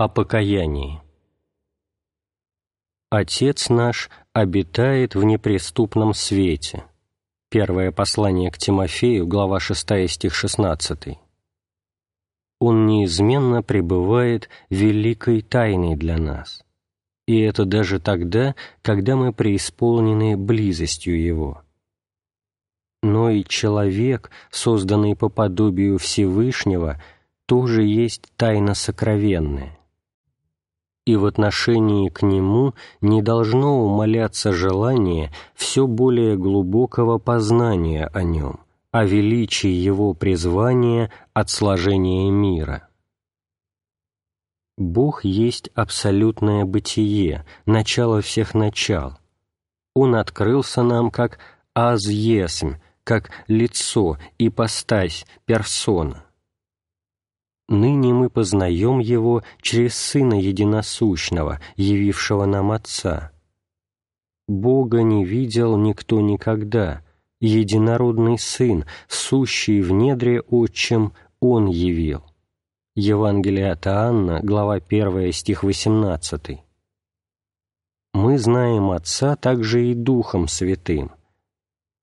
О покаянии. Отец наш обитает в неприступном свете. Первое послание к Тимофею, глава 6, стих 16. Он неизменно пребывает великой тайной для нас. И это даже тогда, когда мы преисполнены близостью Его. Но и человек, созданный по подобию Всевышнего, тоже есть тайна сокровенная и в отношении к нему не должно умаляться желание все более глубокого познания о нем, о величии его призвания от сложения мира. Бог есть абсолютное бытие, начало всех начал. Он открылся нам как аз-есмь, как лицо, ипостась, персона ныне мы познаем Его через Сына Единосущного, явившего нам Отца. Бога не видел никто никогда, единородный Сын, сущий в недре Отчим, Он явил. Евангелие от Иоанна, глава 1, стих 18. Мы знаем Отца также и Духом Святым.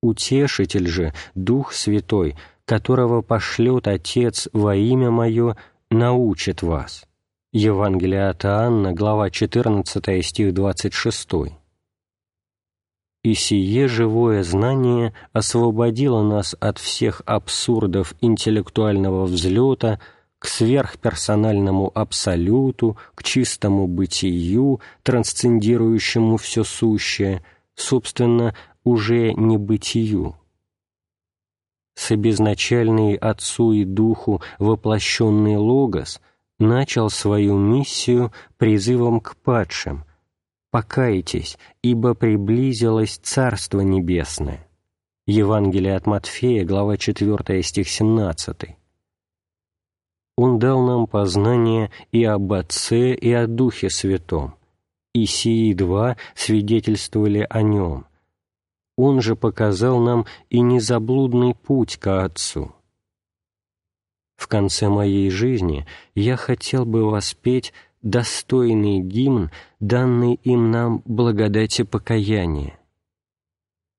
Утешитель же, Дух Святой – которого пошлет Отец во имя Мое, научит вас». Евангелие от Иоанна, глава 14, стих 26. «И сие живое знание освободило нас от всех абсурдов интеллектуального взлета к сверхперсональному абсолюту, к чистому бытию, трансцендирующему все сущее, собственно, уже не бытию собезначальный Отцу и Духу воплощенный Логос начал свою миссию призывом к падшим «Покайтесь, ибо приблизилось Царство Небесное». Евангелие от Матфея, глава 4, стих 17. Он дал нам познание и об Отце, и о Духе Святом, и сии два свидетельствовали о Нем, он же показал нам и незаблудный путь к Отцу. В конце моей жизни я хотел бы воспеть достойный гимн, данный им нам благодати покаяния.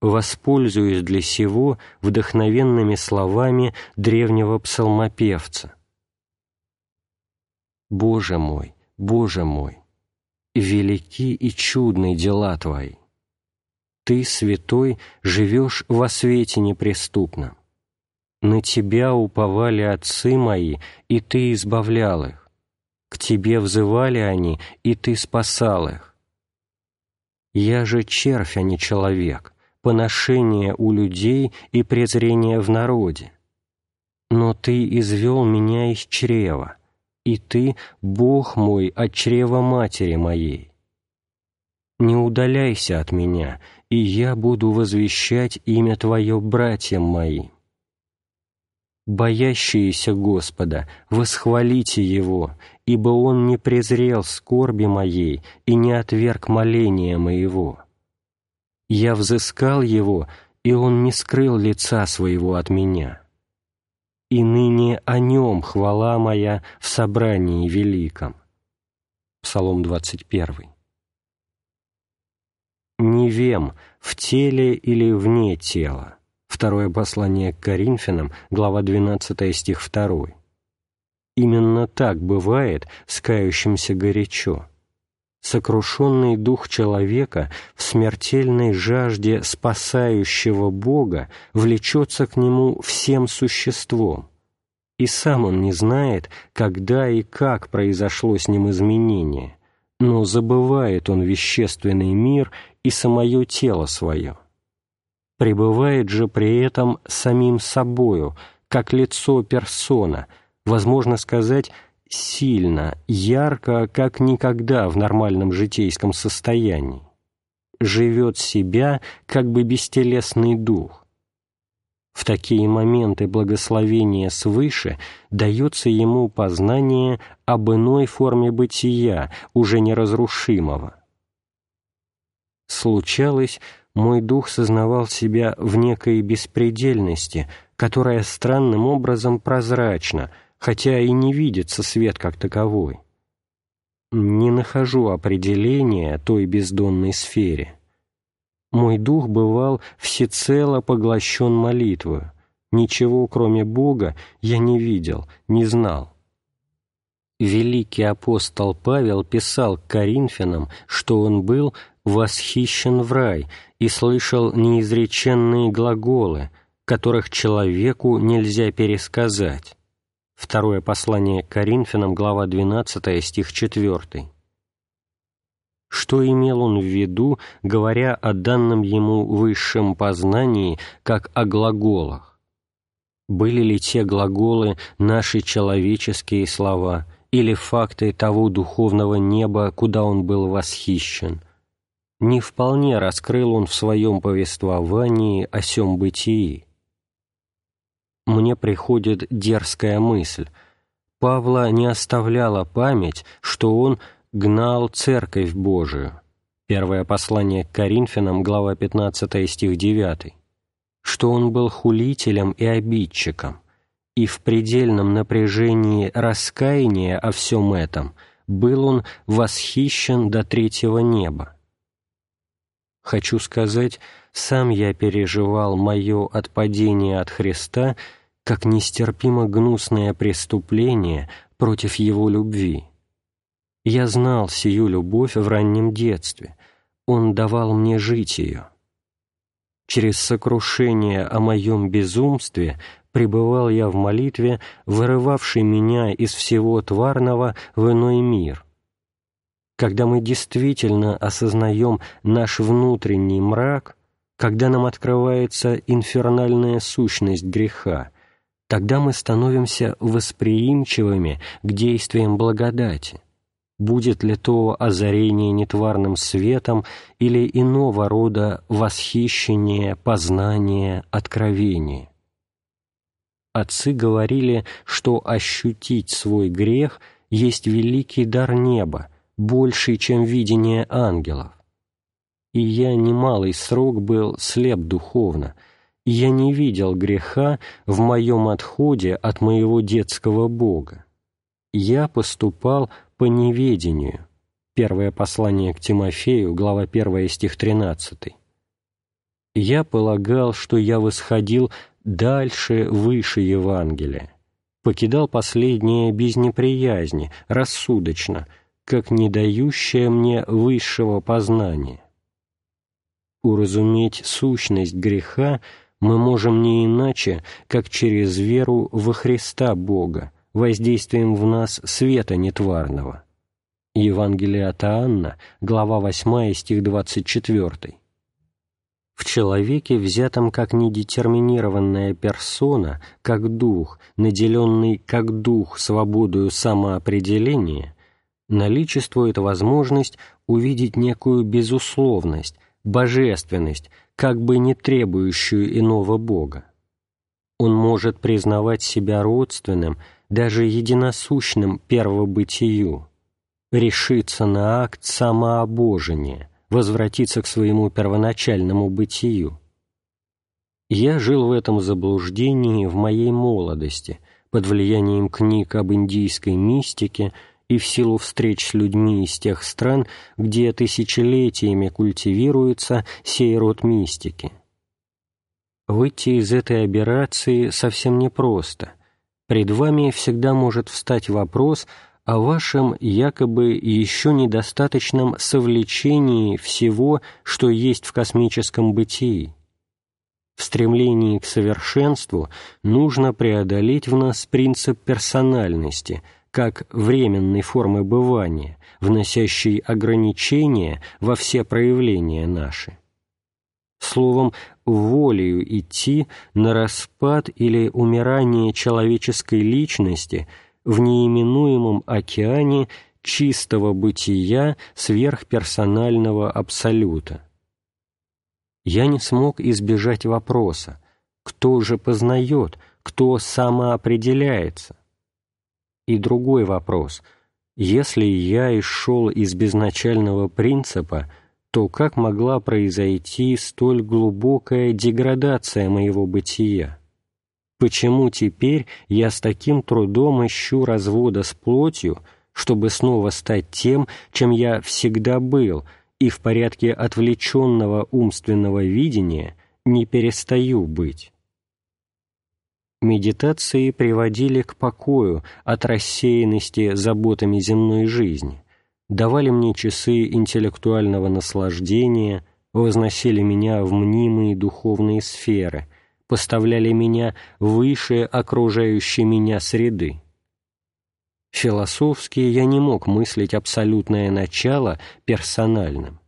Воспользуюсь для сего вдохновенными словами древнего псалмопевца. «Боже мой, Боже мой, велики и чудны дела Твои! Ты, святой, живешь во свете неприступном. На Тебя уповали отцы мои, и Ты избавлял их. К Тебе взывали они, и Ты спасал их. Я же червь, а не человек, поношение у людей и презрение в народе. Но Ты извел меня из чрева, и Ты, Бог мой, от чрева матери моей. Не удаляйся от меня, и я буду возвещать имя Твое братьям моим. Боящиеся Господа, восхвалите Его, ибо Он не презрел скорби моей и не отверг моления моего. Я взыскал Его, и Он не скрыл лица Своего от меня. И ныне о Нем хвала моя в собрании великом. Псалом 21 не вем, в теле или вне тела. Второе послание к Коринфянам, глава 12, стих 2. Именно так бывает с кающимся горячо. Сокрушенный дух человека в смертельной жажде спасающего Бога влечется к нему всем существом, и сам он не знает, когда и как произошло с ним изменение, но забывает он вещественный мир и самое тело свое. Пребывает же при этом самим собою, как лицо персона, возможно сказать, сильно, ярко, как никогда в нормальном житейском состоянии. Живет себя, как бы бестелесный дух. В такие моменты благословения свыше дается ему познание об иной форме бытия, уже неразрушимого случалось, мой дух сознавал себя в некой беспредельности, которая странным образом прозрачна, хотя и не видится свет как таковой. не нахожу определения той бездонной сфере. Мой дух бывал всецело поглощен молитвою, ничего, кроме Бога, я не видел, не знал. Великий апостол Павел писал к Коринфянам, что он был восхищен в рай и слышал неизреченные глаголы, которых человеку нельзя пересказать. Второе послание к Коринфянам, глава 12, стих 4. Что имел он в виду, говоря о данном ему высшем познании, как о глаголах? Были ли те глаголы наши человеческие слова или факты того духовного неба, куда он был восхищен? Не вполне раскрыл он в своем повествовании о сем бытии мне приходит дерзкая мысль. Павла не оставляла память, что он гнал Церковь Божию. Первое послание к Коринфянам, глава 15, стих 9. Что он был хулителем и обидчиком, и в предельном напряжении раскаяния о всем этом был он восхищен до третьего неба. Хочу сказать, сам я переживал мое отпадение от Христа – как нестерпимо гнусное преступление против его любви. Я знал сию любовь в раннем детстве, он давал мне жить ее. Через сокрушение о моем безумстве пребывал я в молитве, вырывавшей меня из всего тварного в иной мир. Когда мы действительно осознаем наш внутренний мрак, когда нам открывается инфернальная сущность греха, тогда мы становимся восприимчивыми к действиям благодати. Будет ли то озарение нетварным светом или иного рода восхищение, познание, откровение. Отцы говорили, что ощутить свой грех есть великий дар неба, больший, чем видение ангелов. И я немалый срок был слеп духовно — я не видел греха в моем отходе от моего детского Бога. Я поступал по неведению. Первое послание к Тимофею, глава 1, стих 13. Я полагал, что я восходил дальше, выше Евангелия, покидал последнее без неприязни, рассудочно, как не дающее мне высшего познания. Уразуметь сущность греха — мы можем не иначе, как через веру во Христа Бога, воздействием в нас света нетварного. Евангелие от Иоанна, глава 8, стих 24. В человеке, взятом как недетерминированная персона, как дух, наделенный как дух свободою самоопределения, наличествует возможность увидеть некую безусловность, божественность, как бы не требующую иного Бога. Он может признавать себя родственным, даже единосущным первобытию, решиться на акт самообожения, возвратиться к своему первоначальному бытию. Я жил в этом заблуждении в моей молодости, под влиянием книг об индийской мистике и в силу встреч с людьми из тех стран, где тысячелетиями культивируется сей род мистики. Выйти из этой аберрации совсем непросто. Пред вами всегда может встать вопрос о вашем якобы еще недостаточном совлечении всего, что есть в космическом бытии. В стремлении к совершенству нужно преодолеть в нас принцип персональности – как временной формы бывания, вносящей ограничения во все проявления наши. Словом, волею идти на распад или умирание человеческой личности в неименуемом океане чистого бытия сверхперсонального абсолюта. Я не смог избежать вопроса, кто же познает, кто самоопределяется, и другой вопрос. Если я исшел из безначального принципа, то как могла произойти столь глубокая деградация моего бытия? Почему теперь я с таким трудом ищу развода с плотью, чтобы снова стать тем, чем я всегда был, и в порядке отвлеченного умственного видения не перестаю быть. Медитации приводили к покою от рассеянности заботами земной жизни, давали мне часы интеллектуального наслаждения, возносили меня в мнимые духовные сферы, поставляли меня выше окружающей меня среды. Философски я не мог мыслить абсолютное начало персональным.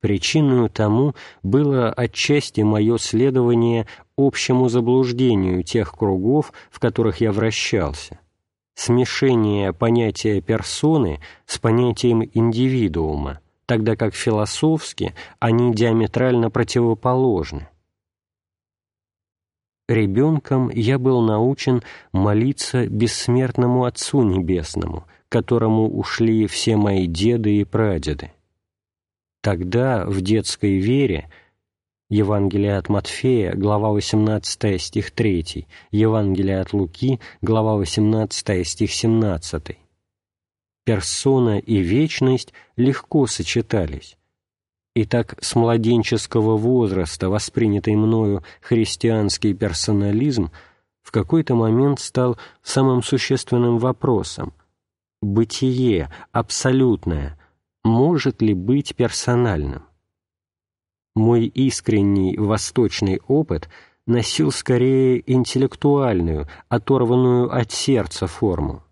Причиной тому было отчасти мое следование общему заблуждению тех кругов, в которых я вращался, смешение понятия персоны с понятием индивидуума, тогда как философски они диаметрально противоположны. Ребенком я был научен молиться бессмертному Отцу Небесному, которому ушли все мои деды и прадеды. Тогда в детской вере Евангелие от Матфея, глава 18, стих 3, Евангелие от Луки, глава 18, стих 17. Персона и вечность легко сочетались. Итак, с младенческого возраста воспринятый мною христианский персонализм в какой-то момент стал самым существенным вопросом. Бытие, абсолютное, может ли быть персональным? Мой искренний восточный опыт носил скорее интеллектуальную, оторванную от сердца форму,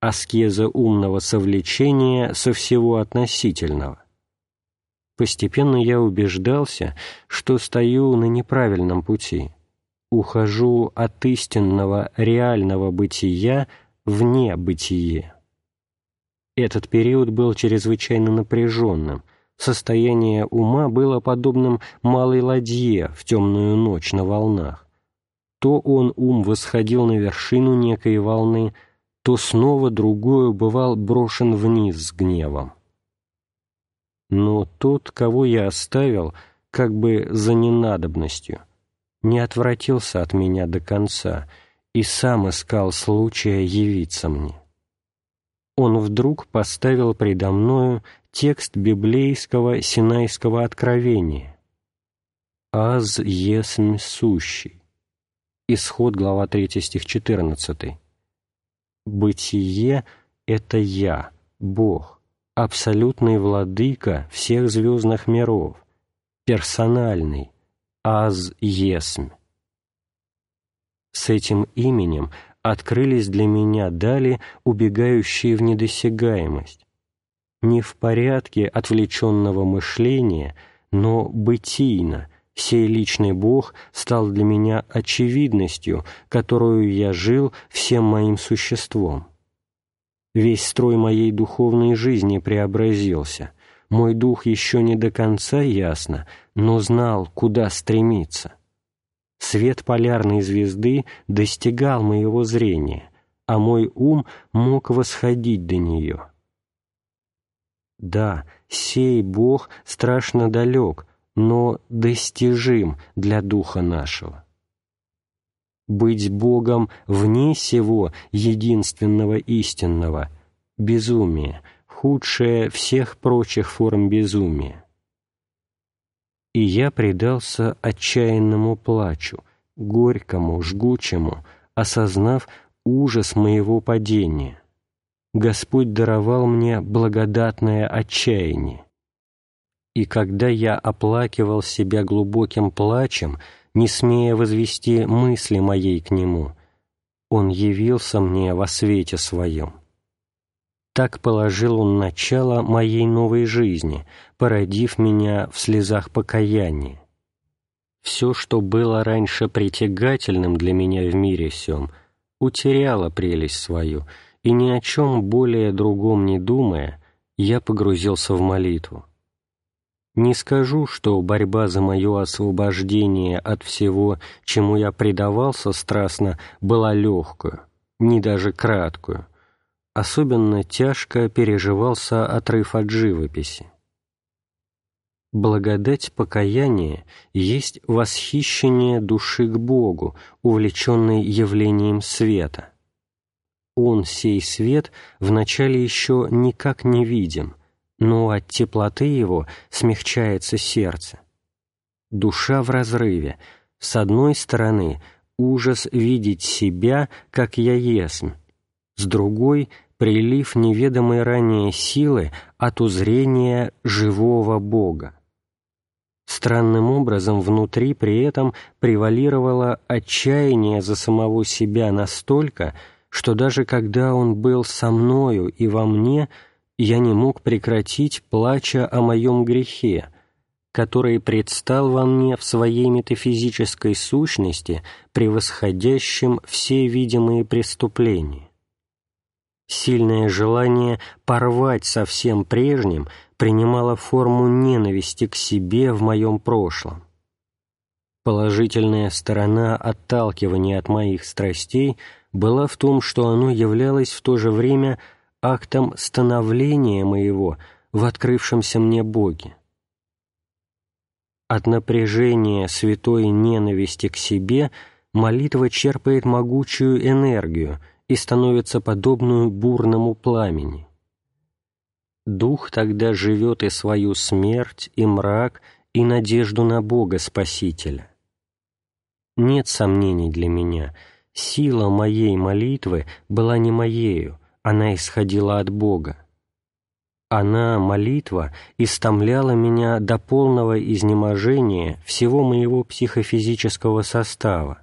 аскеза умного совлечения со всего относительного. Постепенно я убеждался, что стою на неправильном пути, ухожу от истинного реального бытия вне бытие. Этот период был чрезвычайно напряженным, состояние ума было подобным малой ладье в темную ночь на волнах. То он, ум, восходил на вершину некой волны, то снова другой бывал брошен вниз с гневом но тот, кого я оставил, как бы за ненадобностью, не отвратился от меня до конца и сам искал случая явиться мне. Он вдруг поставил предо мною текст библейского Синайского откровения «Аз есмь сущий». Исход, глава 3, стих 14. «Бытие — это я, Бог, абсолютный владыка всех звездных миров, персональный, аз есмь. С этим именем открылись для меня дали, убегающие в недосягаемость. Не в порядке отвлеченного мышления, но бытийно, сей личный Бог стал для меня очевидностью, которую я жил всем моим существом. Весь строй моей духовной жизни преобразился. Мой дух еще не до конца ясно, но знал, куда стремиться. Свет полярной звезды достигал моего зрения, а мой ум мог восходить до нее. Да, сей Бог страшно далек, но достижим для духа нашего быть Богом вне сего единственного истинного – безумие, худшее всех прочих форм безумия. И я предался отчаянному плачу, горькому, жгучему, осознав ужас моего падения. Господь даровал мне благодатное отчаяние. И когда я оплакивал себя глубоким плачем – не смея возвести мысли моей к Нему. Он явился мне во свете Своем. Так положил Он начало моей новой жизни, породив меня в слезах покаяния. Все, что было раньше притягательным для меня в мире сем, утеряло прелесть свою, и ни о чем более другом не думая, я погрузился в молитву. Не скажу, что борьба за мое освобождение от всего, чему я предавался страстно, была легкую, не даже краткую. Особенно тяжко переживался отрыв от живописи. Благодать покаяния есть восхищение души к Богу, увлеченной явлением света. Он, сей свет, вначале еще никак не видим, но от теплоты его смягчается сердце. Душа в разрыве. С одной стороны, ужас видеть себя, как я есмь, с другой — прилив неведомой ранее силы от узрения живого Бога. Странным образом внутри при этом превалировало отчаяние за самого себя настолько, что даже когда он был со мною и во мне, я не мог прекратить плача о моем грехе, который предстал во мне в своей метафизической сущности, превосходящем все видимые преступления. Сильное желание порвать со всем прежним принимало форму ненависти к себе в моем прошлом. Положительная сторона отталкивания от моих страстей была в том, что оно являлось в то же время актом становления моего в открывшемся мне Боге. От напряжения святой ненависти к себе молитва черпает могучую энергию и становится подобную бурному пламени. Дух тогда живет и свою смерть, и мрак, и надежду на Бога Спасителя. Нет сомнений для меня, сила моей молитвы была не моею, она исходила от Бога. Она, молитва, истомляла меня до полного изнеможения всего моего психофизического состава.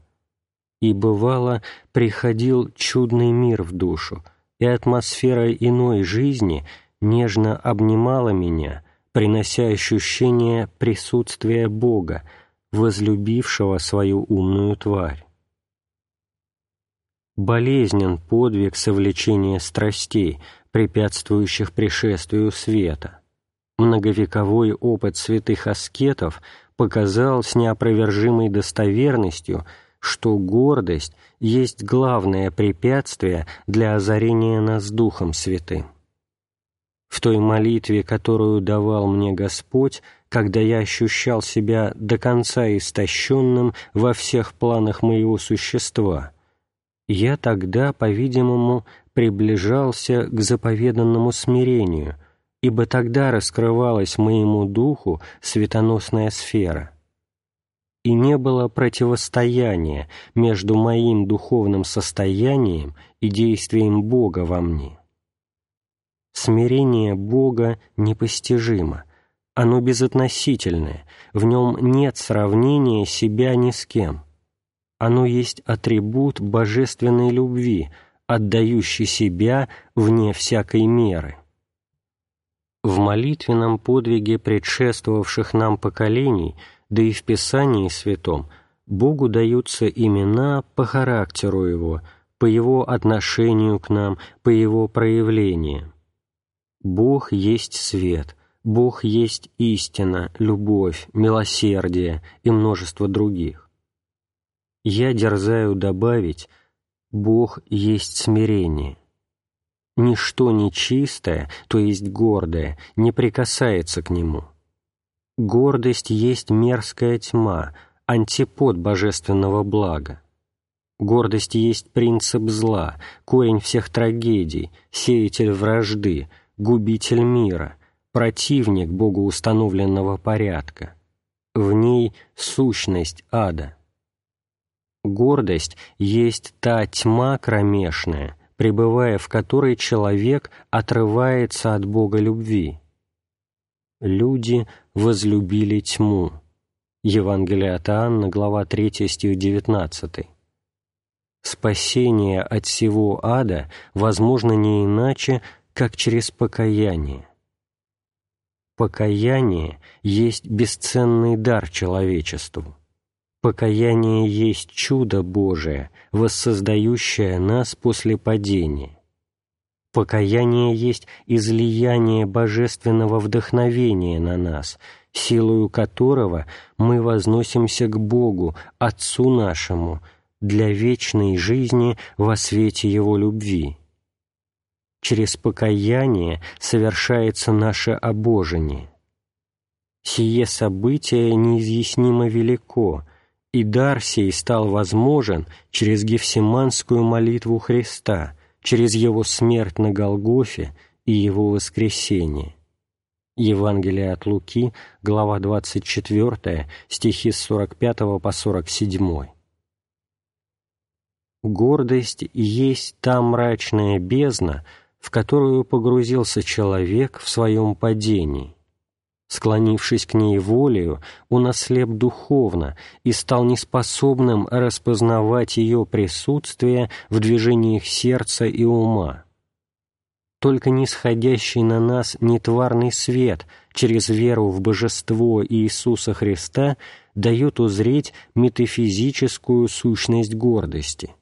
И, бывало, приходил чудный мир в душу, и атмосфера иной жизни нежно обнимала меня, принося ощущение присутствия Бога, возлюбившего свою умную тварь. Болезнен подвиг совлечения страстей — препятствующих пришествию света. Многовековой опыт святых аскетов показал с неопровержимой достоверностью, что гордость есть главное препятствие для озарения нас Духом Святым. В той молитве, которую давал мне Господь, когда я ощущал себя до конца истощенным во всех планах моего существа, я тогда, по-видимому, приближался к заповеданному смирению, ибо тогда раскрывалась моему духу светоносная сфера. И не было противостояния между моим духовным состоянием и действием Бога во мне. Смирение Бога непостижимо, оно безотносительное, в нем нет сравнения себя ни с кем. Оно есть атрибут божественной любви – отдающий себя вне всякой меры. В молитвенном подвиге предшествовавших нам поколений, да и в Писании Святом, Богу даются имена по характеру Его, по Его отношению к нам, по Его проявлению. Бог есть свет, Бог есть истина, любовь, милосердие и множество других. Я дерзаю добавить, Бог есть смирение. Ничто нечистое, то есть гордое, не прикасается к Нему. Гордость есть мерзкая тьма, антипод божественного блага. Гордость есть принцип зла, корень всех трагедий, сеятель вражды, губитель мира, противник богоустановленного порядка. В ней сущность ада. Гордость есть та тьма кромешная, пребывая в которой человек отрывается от Бога любви. Люди возлюбили тьму. Евангелие от Иоанна, глава 3, стих 19. Спасение от всего ада возможно не иначе, как через покаяние. Покаяние есть бесценный дар человечеству. Покаяние есть чудо Божие, воссоздающее нас после падения. Покаяние есть излияние божественного вдохновения на нас, силою которого мы возносимся к Богу, Отцу нашему, для вечной жизни во свете Его любви. Через покаяние совершается наше обожение. Сие событие неизъяснимо велико — и дар сей стал возможен через Гефсиманскую молитву Христа, через Его смерть на Голгофе и Его воскресение. Евангелие от Луки, глава 24, стихи с 45 по 47. Гордость есть та мрачная бездна, в которую погрузился человек в своем падении. Склонившись к ней волею, он ослеп духовно и стал неспособным распознавать ее присутствие в движениях сердца и ума. Только нисходящий на нас нетварный свет через веру в божество Иисуса Христа дает узреть метафизическую сущность гордости.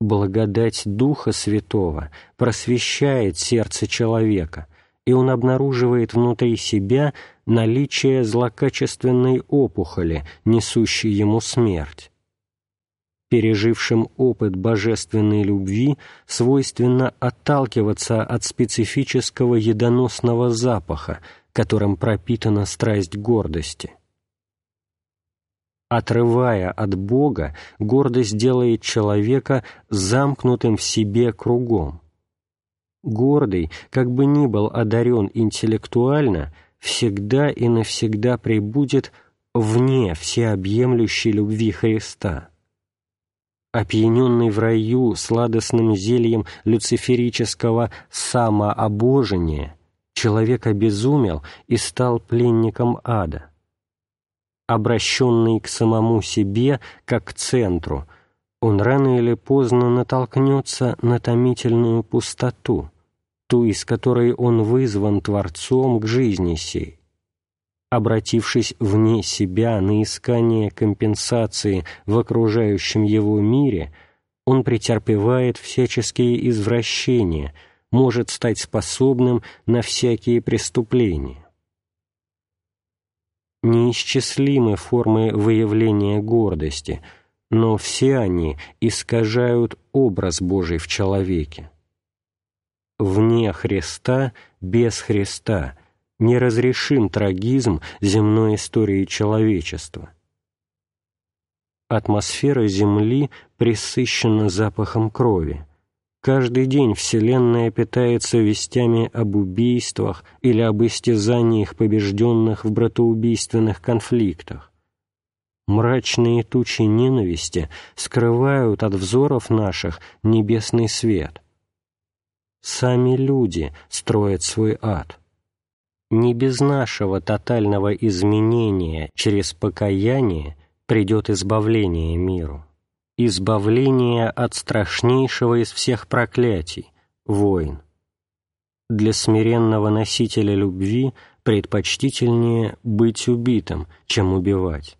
Благодать Духа Святого просвещает сердце человека – и он обнаруживает внутри себя наличие злокачественной опухоли, несущей ему смерть. Пережившим опыт божественной любви свойственно отталкиваться от специфического едоносного запаха, которым пропитана страсть гордости. Отрывая от Бога, гордость делает человека замкнутым в себе кругом гордый, как бы ни был одарен интеллектуально, всегда и навсегда пребудет вне всеобъемлющей любви Христа. Опьяненный в раю сладостным зельем люциферического самообожения, человек обезумел и стал пленником ада. Обращенный к самому себе, как к центру, он рано или поздно натолкнется на томительную пустоту – ту, из которой он вызван Творцом к жизни сей. Обратившись вне себя на искание компенсации в окружающем его мире, он претерпевает всяческие извращения, может стать способным на всякие преступления. Неисчислимы формы выявления гордости, но все они искажают образ Божий в человеке вне Христа, без Христа, неразрешим трагизм земной истории человечества. Атмосфера Земли пресыщена запахом крови. Каждый день Вселенная питается вестями об убийствах или об истязаниях побежденных в братоубийственных конфликтах. Мрачные тучи ненависти скрывают от взоров наших небесный свет. Сами люди строят свой ад. Не без нашего тотального изменения через покаяние придет избавление миру. Избавление от страшнейшего из всех проклятий – войн. Для смиренного носителя любви предпочтительнее быть убитым, чем убивать.